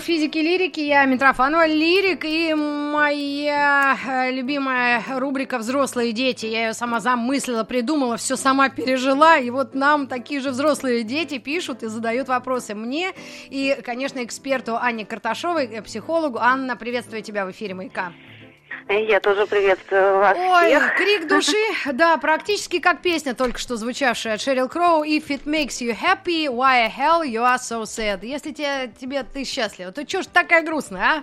Физики лирики. Я Митрофанова Лирик и моя э, любимая рубрика «Взрослые дети». Я ее сама замыслила, придумала, все сама пережила. И вот нам такие же взрослые дети пишут и задают вопросы мне и, конечно, эксперту Анне Карташовой, э, психологу. Анна, приветствую тебя в эфире «Маяка». Я тоже приветствую вас Ой, всех. крик души, да, практически как песня, только что звучавшая от Шерил Кроу. If it makes you happy, why hell you are so sad? Если тебе, тебе ты счастлива, то чё ж такая грустная, а?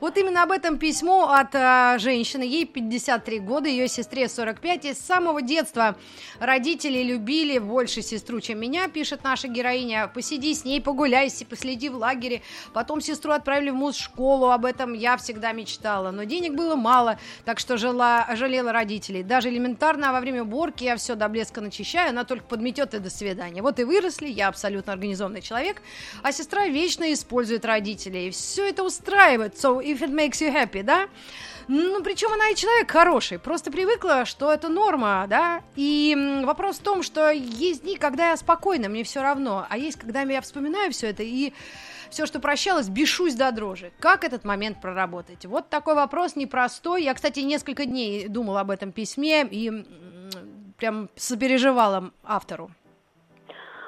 Вот именно об этом письмо от а, женщины, ей 53 года, ее сестре 45, и с самого детства родители любили больше сестру, чем меня, пишет наша героиня. Посиди с ней, погуляй, последи в лагере. Потом сестру отправили в муз-школу, об этом я всегда мечтала. Но денег было мало, так что жила, жалела родителей. Даже элементарно во время уборки я все до блеска начищаю, она только подметет и до свидания. Вот и выросли, я абсолютно организованный человек, а сестра вечно использует родителей. Все это устраивает, so if it makes you happy, да? Ну, причем она и человек хороший, просто привыкла, что это норма, да? И вопрос в том, что есть дни, когда я спокойна, мне все равно, а есть, когда я вспоминаю все это и все, что прощалось, бешусь до дрожи. Как этот момент проработать? Вот такой вопрос непростой. Я, кстати, несколько дней думала об этом письме и прям сопереживала автору.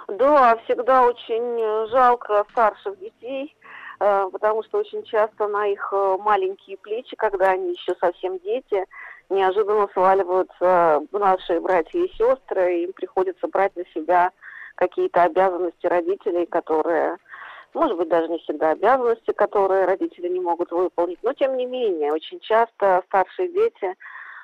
Да, всегда очень жалко старших детей, э, потому что очень часто на их э, маленькие плечи, когда они еще совсем дети, неожиданно сваливаются наши братья и сестры, и им приходится брать на себя какие-то обязанности родителей, которые может быть, даже не всегда обязанности, которые родители не могут выполнить, но тем не менее, очень часто старшие дети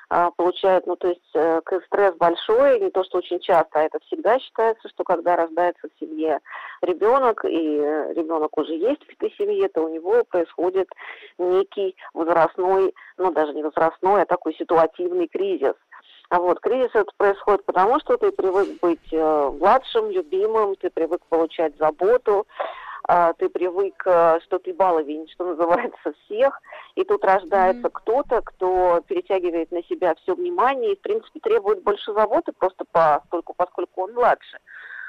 а, получают, ну, то есть э, стресс большой, не то, что очень часто, а это всегда считается, что когда рождается в семье ребенок, и ребенок уже есть в этой семье, то у него происходит некий возрастной, ну, даже не возрастной, а такой ситуативный кризис. А вот кризис это происходит потому, что ты привык быть э, младшим, любимым, ты привык получать заботу, ты привык, э, что ты баловень, что называется, всех, и тут рождается mm-hmm. кто-то, кто перетягивает на себя все внимание и, в принципе, требует больше заботы просто поскольку, поскольку он младше.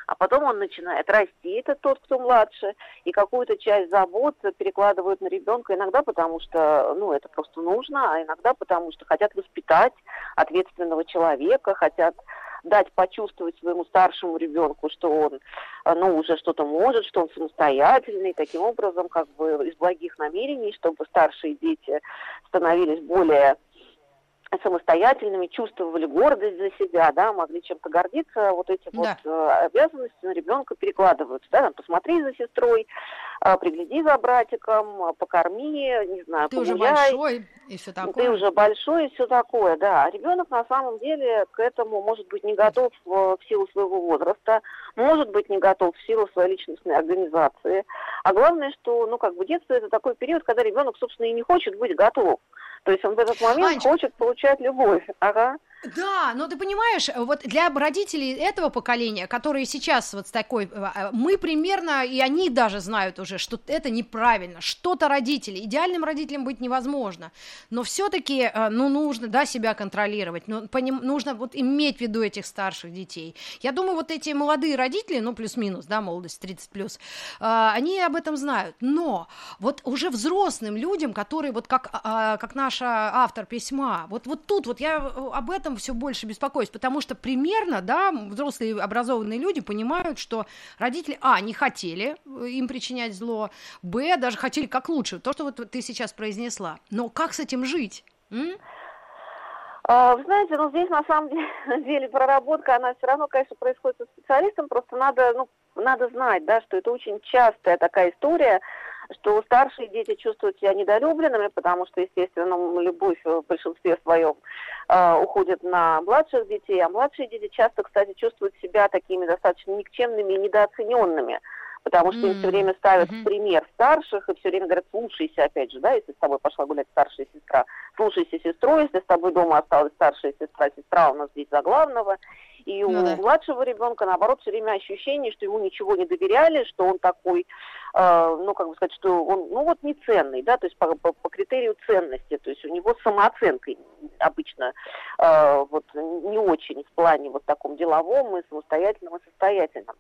А потом он начинает расти, это тот, кто младше, и какую-то часть забот перекладывают на ребенка, иногда потому что, ну, это просто нужно, а иногда потому что хотят воспитать ответственного человека, хотят дать почувствовать своему старшему ребенку, что он э, ну, уже что-то может, что он самостоятельный, таким образом, как бы из благих намерений, чтобы старшие дети становились более самостоятельными, чувствовали гордость за себя, да, могли чем-то гордиться, вот эти да. вот э, обязанности на ребенка перекладываются, да, там, посмотри за сестрой, э, пригляди за братиком, э, покорми, не знаю, Ты погуляй. уже большой и все такое. Ты уже большой и все такое, да. Ребенок на самом деле к этому может быть не готов в, в силу своего возраста, может быть не готов в силу своей личностной организации. А главное, что, ну, как бы детство это такой период, когда ребенок, собственно, и не хочет быть готов. То есть он в этот момент Анечка, хочет получать любовь. Ага. Да, но ты понимаешь, вот для родителей этого поколения, которые сейчас вот с такой, э, э, мы примерно, и они даже знают уже, что это неправильно, что-то родители, идеальным родителям быть невозможно, но все-таки, э, ну, нужно, да, себя контролировать, ну, поним, нужно вот иметь в виду этих старших детей. Я думаю, вот эти молодые родители, ну, плюс-минус, да, молодость 30 плюс, они об этом знают, но вот уже взрослым людям, которые вот как, а, как наша автор письма, вот, вот тут вот я об этом этом все больше беспокоюсь, потому что примерно, да, взрослые образованные люди понимают, что родители, а, не хотели э, им причинять зло, б, даже хотели как лучше, то, что вот ты сейчас произнесла. Но как с этим жить? М? А, вы знаете, ну здесь на самом деле проработка, она все равно, конечно, происходит со специалистом, просто надо, ну, надо знать, да, что это очень частая такая история, что старшие дети чувствуют себя недолюбленными, потому что, естественно, любовь в большинстве своем э, уходит на младших детей, а младшие дети часто, кстати, чувствуют себя такими достаточно никчемными и недооцененными потому что mm-hmm. им все время ставят mm-hmm. пример старших и все время говорят, слушайся, опять же, да, если с тобой пошла гулять старшая сестра, слушайся сестру, если с тобой дома осталась старшая сестра, сестра у нас здесь за главного, и у ну, да. младшего ребенка, наоборот, все время ощущение, что ему ничего не доверяли, что он такой, э, ну, как бы сказать, что он, ну, вот не ценный, да, то есть по, по, по критерию ценности, то есть у него самооценка обычно э, вот не очень в плане вот таком деловом и самостоятельном и состоятельном.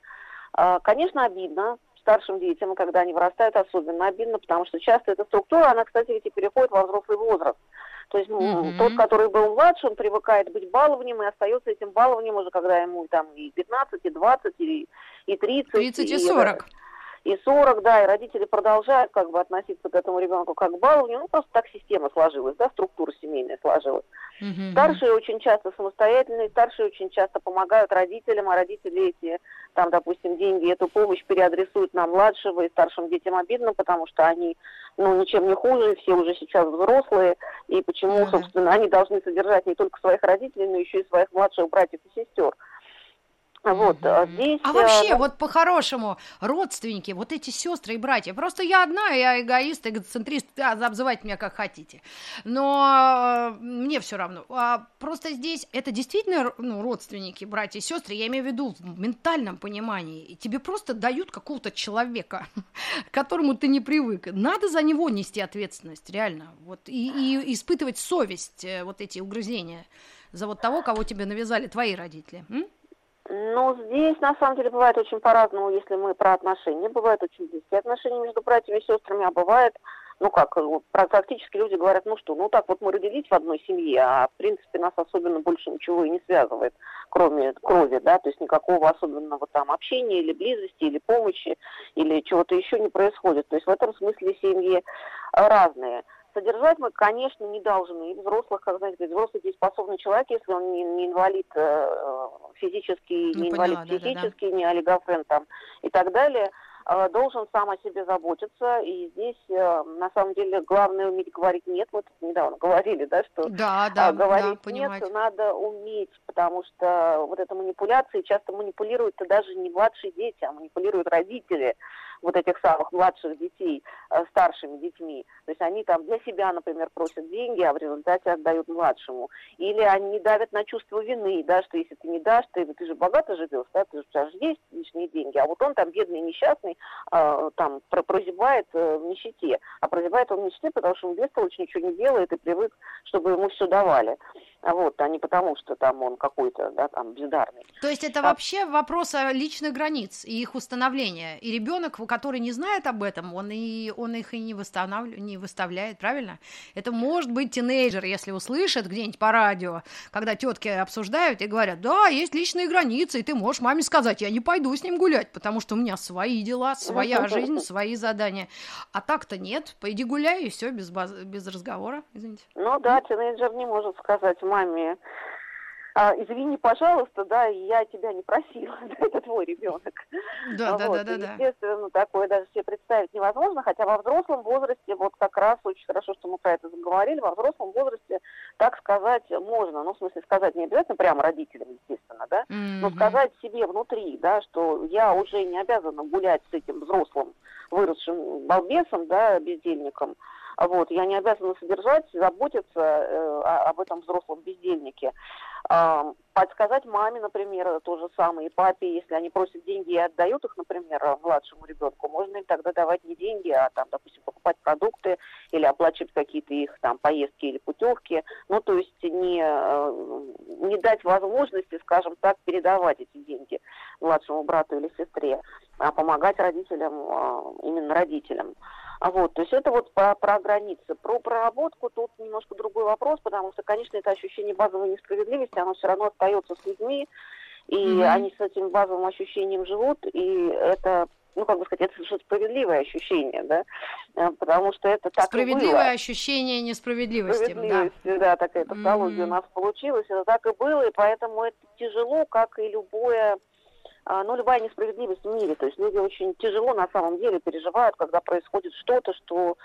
Э, конечно, обидно, старшим детям, когда они вырастают, особенно обидно, потому что часто эта структура, она, кстати, ведь и переходит во взрослый возраст. То есть mm-hmm. тот, который был младше, он привыкает быть балованием и остается этим балованием уже, когда ему там и 15, и 20, и, и 30. 30 и 40. И, и 40, да, и родители продолжают как бы относиться к этому ребенку как к балованию. Ну, просто так система сложилась, да, структура семейная сложилась. Mm-hmm. Старшие очень часто самостоятельные, старшие очень часто помогают родителям, а родители эти, там, допустим, деньги, эту помощь переадресуют на младшего, и старшим детям обидно, потому что они, ну, ничем не хуже, все уже сейчас взрослые, и почему, mm-hmm. собственно, они должны содержать не только своих родителей, но еще и своих младших братьев и сестер. Вот, а здесь... А вообще, э, вот по-хорошему, родственники, вот эти сестры и братья, просто я одна, я эгоист, эгоцентрист, да, обзывайте меня как хотите, но э, мне все равно. А просто здесь это действительно ну, родственники, братья и сестры, я имею в виду в ментальном понимании, и тебе просто дают какого-то человека, к которому ты не привык. Надо за него нести ответственность, реально, вот, и, и испытывать совесть, э, вот эти угрызения за вот того, кого тебе навязали твои родители. М? Ну, здесь, на самом деле, бывает очень по-разному, если мы про отношения. Бывают очень близкие отношения между братьями и сестрами, а бывает, ну как, практически люди говорят, ну что, ну так вот мы родились в одной семье, а в принципе нас особенно больше ничего и не связывает, кроме крови, да, то есть никакого особенного там общения или близости, или помощи, или чего-то еще не происходит. То есть в этом смысле семьи разные. Содержать мы, конечно, не должны. И взрослых, как знаете, взрослый дееспособный человек, если он не, не инвалид э, физический, ну, не поняла, инвалид психический, да, да. не олигофрен там и так далее, э, должен сам о себе заботиться. И здесь, э, на самом деле, главное уметь говорить «нет». Вот недавно говорили, да, что да, да, говорить да, «нет» надо уметь, потому что вот эта манипуляция часто манипулируют даже не младшие дети, а манипулируют родители вот этих самых младших детей э, старшими детьми. То есть они там для себя, например, просят деньги, а в результате отдают младшему. Или они давят на чувство вины, да, что если ты не дашь, ты, ты же богато живешь, да, ты, у тебя же есть лишние деньги, а вот он там бедный, несчастный, э, там прозябает э, в нищете. А прозябает он в нищете, потому что он без толочь ничего не делает и привык, чтобы ему все давали. Вот, а не потому, что там он какой-то, да, там, бездарный. То есть это а... вообще вопрос личных границ и их установления. И ребенок, который не знает об этом, он, и, он их и не, восстанавливает, не выставляет, правильно? Это может быть тинейджер, если услышит где-нибудь по радио, когда тетки обсуждают и говорят, да, есть личные границы, и ты можешь маме сказать, я не пойду с ним гулять, потому что у меня свои дела, своя жизнь, свои задания. А так-то нет, пойди гуляй, и все, без, баз... без разговора, извините. Ну да, тинейджер не может сказать, маме, а, извини, пожалуйста, да, я тебя не просила, это твой ребенок. Да, вот. да, да, да, да. Естественно, ну, такое даже себе представить невозможно, хотя во взрослом возрасте, вот как раз очень хорошо, что мы про это заговорили, во взрослом возрасте, так сказать, можно, ну, в смысле, сказать не обязательно прямо родителям, естественно, да, mm-hmm. но сказать себе внутри, да, что я уже не обязана гулять с этим взрослым, выросшим балбесом, да, бездельником, вот, я не обязана содержать, заботиться э, об этом взрослом бездельнике. Э, подсказать маме, например, то же самое, и папе, если они просят деньги и отдают их, например, младшему ребенку, можно им тогда давать не деньги, а там, допустим, покупать продукты или оплачивать какие-то их там поездки или путевки. Ну, то есть не, э, не дать возможности, скажем так, передавать эти деньги младшему брату или сестре, а помогать родителям, э, именно родителям. А вот, то есть это вот про, про границы. Про проработку тут немножко другой вопрос, потому что, конечно, это ощущение базовой несправедливости, оно все равно остается с людьми, и mm-hmm. они с этим базовым ощущением живут, и это ну, как бы сказать, это совершенно справедливое ощущение, да, э, потому что это так Справедливое и было. ощущение несправедливости, Справедливости, да. да, такая тавтология mm-hmm. у нас получилась, это так и было, и поэтому это тяжело, как и любое ну, любая несправедливость в мире. То есть люди очень тяжело на самом деле переживают, когда происходит что-то, что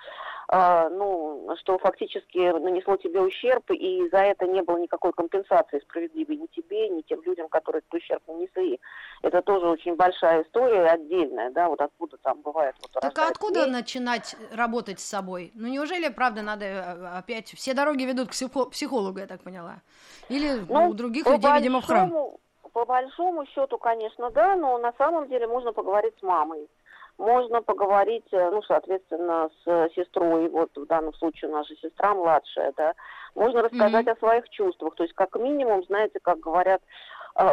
а, ну, что фактически нанесло тебе ущерб, и за это не было никакой компенсации справедливой ни тебе, ни тем людям, которые этот ущерб нанесли. Это тоже очень большая история, отдельная, да, вот откуда там бывает. Вот, так а откуда день. начинать работать с собой? Ну, неужели, правда, надо э, опять... Все дороги ведут к психологу, я так поняла? Или ну, у других людей, видимо, в храм? По большому счету, конечно, да, но на самом деле можно поговорить с мамой. Можно поговорить, э, ну, соответственно, с сестрой, вот в данном случае у нас же сестра младшая, да, можно рассказать mm-hmm. о своих чувствах, то есть как минимум, знаете, как говорят, э,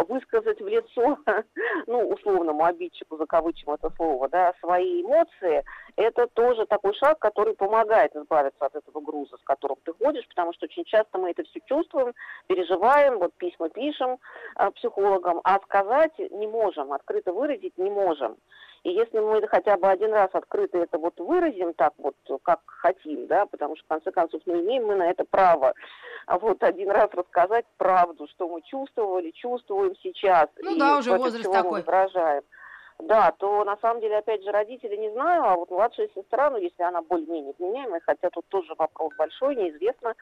высказать в лицо, ну, условному обидчику, закавычим это слово, да, свои эмоции, это тоже такой шаг, который помогает избавиться от этого груза, с которым ты ходишь, потому что очень часто мы это все чувствуем, переживаем, вот письма пишем э, психологам, а сказать не можем, открыто выразить не можем. И если мы хотя бы один раз открыто это вот выразим так вот, как хотим, да, потому что, в конце концов, мы имеем мы на это право, а вот один раз рассказать правду, что мы чувствовали, чувствуем сейчас. Ну и да, уже возраст такой. выражаем. Да, то на самом деле, опять же, родители не знаю, а вот младшая сестра, ну, если она более-менее вменяемая, хотя тут тоже вопрос большой, неизвестно,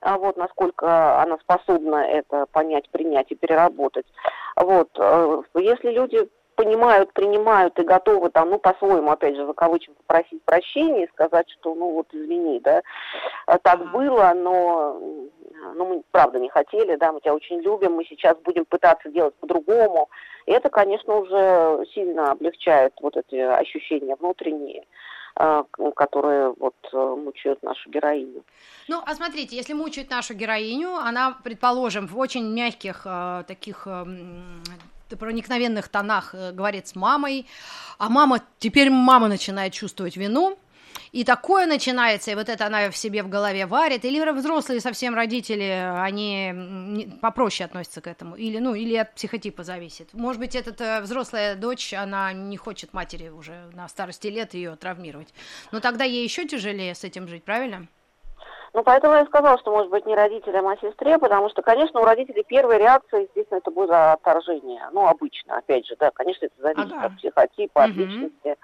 а вот насколько она способна это понять, принять и переработать. Вот, э, если люди понимают, принимают и готовы там, ну, по-своему, опять же, за кавычем попросить прощения и сказать, что, ну, вот, извини, да, э, так было, но, ну, мы, правда, не хотели, да, мы тебя очень любим, мы сейчас будем пытаться делать по-другому. И это, конечно, уже сильно облегчает вот эти ощущения внутренние э, которые вот э, мучают нашу героиню. Ну, а смотрите, если мучают нашу героиню, она, предположим, в очень мягких таких проникновенных тонах э, говорит с мамой, а мама, теперь мама начинает чувствовать вину, и такое начинается, и вот это она в себе в голове варит, или взрослые совсем родители, они попроще относятся к этому, или, ну, или от психотипа зависит. Может быть, эта взрослая дочь, она не хочет матери уже на старости лет ее травмировать, но тогда ей еще тяжелее с этим жить, правильно? Ну, поэтому я сказала, что, может быть, не родителям, а сестре, потому что, конечно, у родителей первая реакция, естественно, это будет отторжение. Ну, обычно, опять же, да, конечно, это зависит ага. от психотипа, от угу. личности.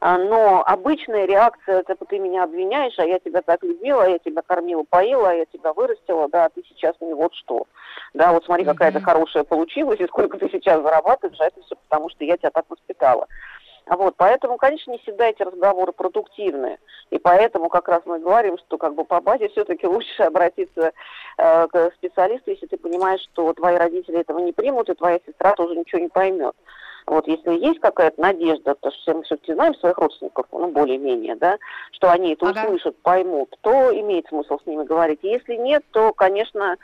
А, но обычная реакция, это ты меня обвиняешь, а я тебя так любила, я тебя кормила, поила, я тебя вырастила, да, а ты сейчас мне вот что. Да, вот смотри, какая то хорошая получилась, и сколько ты сейчас зарабатываешь, а это все потому, что я тебя так воспитала. Вот, поэтому, конечно, не всегда эти разговоры продуктивны. И поэтому как раз мы говорим, что как бы по базе все-таки лучше обратиться э, к специалисту, если ты понимаешь, что твои родители этого не примут, и твоя сестра тоже ничего не поймет. Вот если есть какая-то надежда, то что мы все-таки знаем своих родственников, ну, более-менее, да, что они это ага. услышат, поймут, то имеет смысл с ними говорить. Если нет, то, конечно,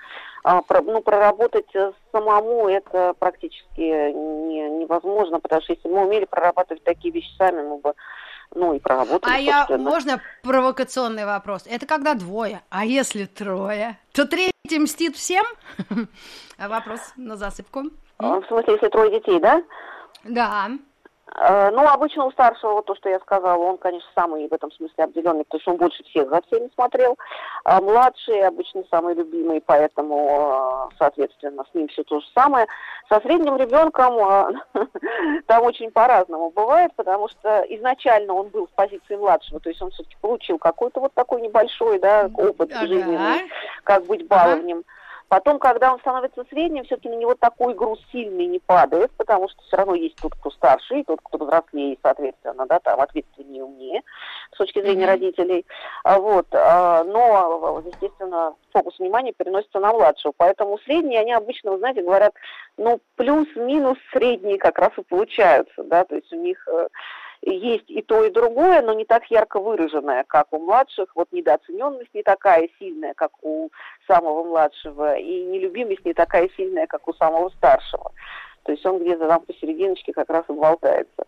а, ну, проработать самому это практически не, невозможно, потому что если мы умели прорабатывать такие вещи сами, мы бы ну и проработали. А я, можно провокационный вопрос? Это когда двое, а если трое, то третий мстит всем? Вопрос на засыпку. В смысле, если трое детей, да? Да. Э, ну, обычно у старшего, то, что я сказала, он, конечно, самый в этом смысле обделенный, потому что он больше всех за всеми смотрел. А младший обычно самый любимый, поэтому, э, соответственно, с ним все то же самое. Со средним ребенком э, там очень по-разному бывает, потому что изначально он был в позиции младшего, то есть он все-таки получил какой-то вот такой небольшой, да, опыт ага. жизненный, как быть баловнем. Ага. Потом, когда он становится средним, все-таки на него такой груз сильный не падает, потому что все равно есть тот, кто старше, и тот, кто взрослее, соответственно, да, там ответственнее, умнее с точки зрения mm-hmm. родителей. А, вот. А, но, естественно, фокус внимания переносится на младшего. Поэтому средние, они обычно, вы знаете, говорят, ну, плюс-минус средние как раз и получаются, да, то есть у них э, есть и то, и другое, но не так ярко выраженное, как у младших. Вот недооцененность не такая сильная, как у самого младшего, и нелюбимость не такая сильная, как у самого старшего. То есть он где-то там посерединочке как раз и болтается.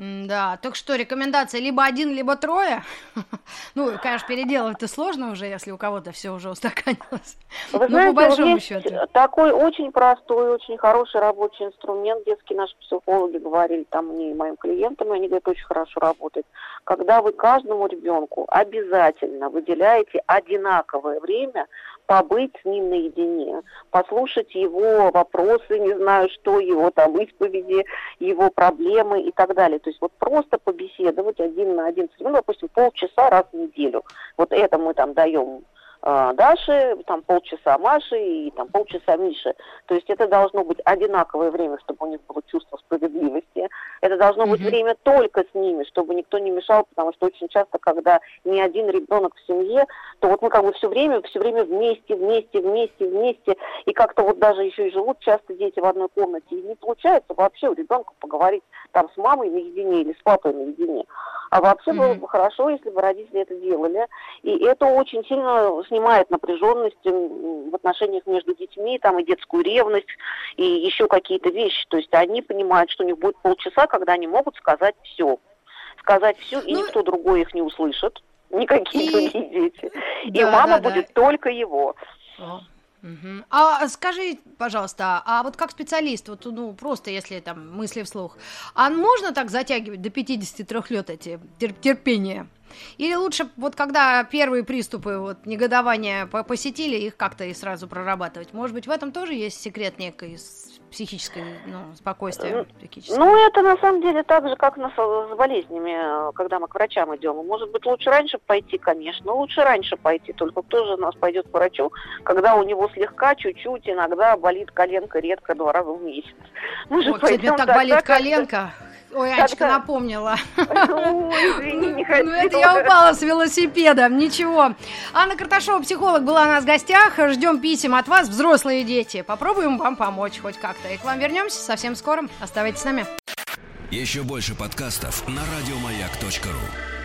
Да, так что рекомендация либо один, либо трое. ну, конечно, переделывать-то сложно уже, если у кого-то все уже устаканилось. Вы Но знаете, по большому есть счету. такой очень простой, очень хороший рабочий инструмент. Детские наши психологи говорили там мне и моим клиентам, и они говорят, очень хорошо работает. Когда вы каждому ребенку обязательно выделяете одинаковое время побыть с ним наедине, послушать его вопросы, не знаю что, его там исповеди, его проблемы и так далее. То есть вот просто побеседовать один на один ним, допустим, полчаса раз в неделю. Вот это мы там даем э, Даше, там полчаса Маши и там полчаса Миши. То есть это должно быть одинаковое время, чтобы у них было чувство справедливости. Это должно mm-hmm. быть время только с ними, чтобы никто не мешал, потому что очень часто, когда ни один ребенок в семье, то вот мы как бы все время, все время вместе, вместе, вместе, вместе, и как-то вот даже еще и живут часто дети в одной комнате, и не получается вообще у ребенка поговорить там с мамой наедине или с папой наедине. А вообще mm-hmm. было бы хорошо, если бы родители это делали. И это очень сильно снимает напряженность в отношениях между детьми, там и детскую ревность, и еще какие-то вещи. То есть они понимают, что у них будет полчаса, когда они могут сказать все. Сказать все, и ну... никто другой их не услышит, никакие и... другие дети. Да, и мама да, будет да. только его. А скажи, пожалуйста, а вот как специалист, вот ну просто если там мысли вслух, а можно так затягивать до 53 лет эти терпения? Или лучше, вот когда первые приступы вот, негодования посетили, их как-то и сразу прорабатывать? Может быть, в этом тоже есть секрет некой психической ну, спокойствия? Ну, это на самом деле так же, как нас с болезнями, когда мы к врачам идем. Может быть, лучше раньше пойти, конечно, лучше раньше пойти, только кто же у нас пойдет к врачу, когда у него слегка, чуть-чуть, иногда болит коленка редко два раза в месяц. Мы же Ой, тебе так, так болит так, коленка. Ой, Анечка как напомнила. Ой, извини, не Ну, это я упала с велосипеда, ничего. Анна Карташова, психолог, была у нас в гостях. Ждем писем от вас, взрослые дети. Попробуем вам помочь хоть как-то. И к вам вернемся совсем скоро. Оставайтесь с нами. Еще больше подкастов на радиомаяк.ру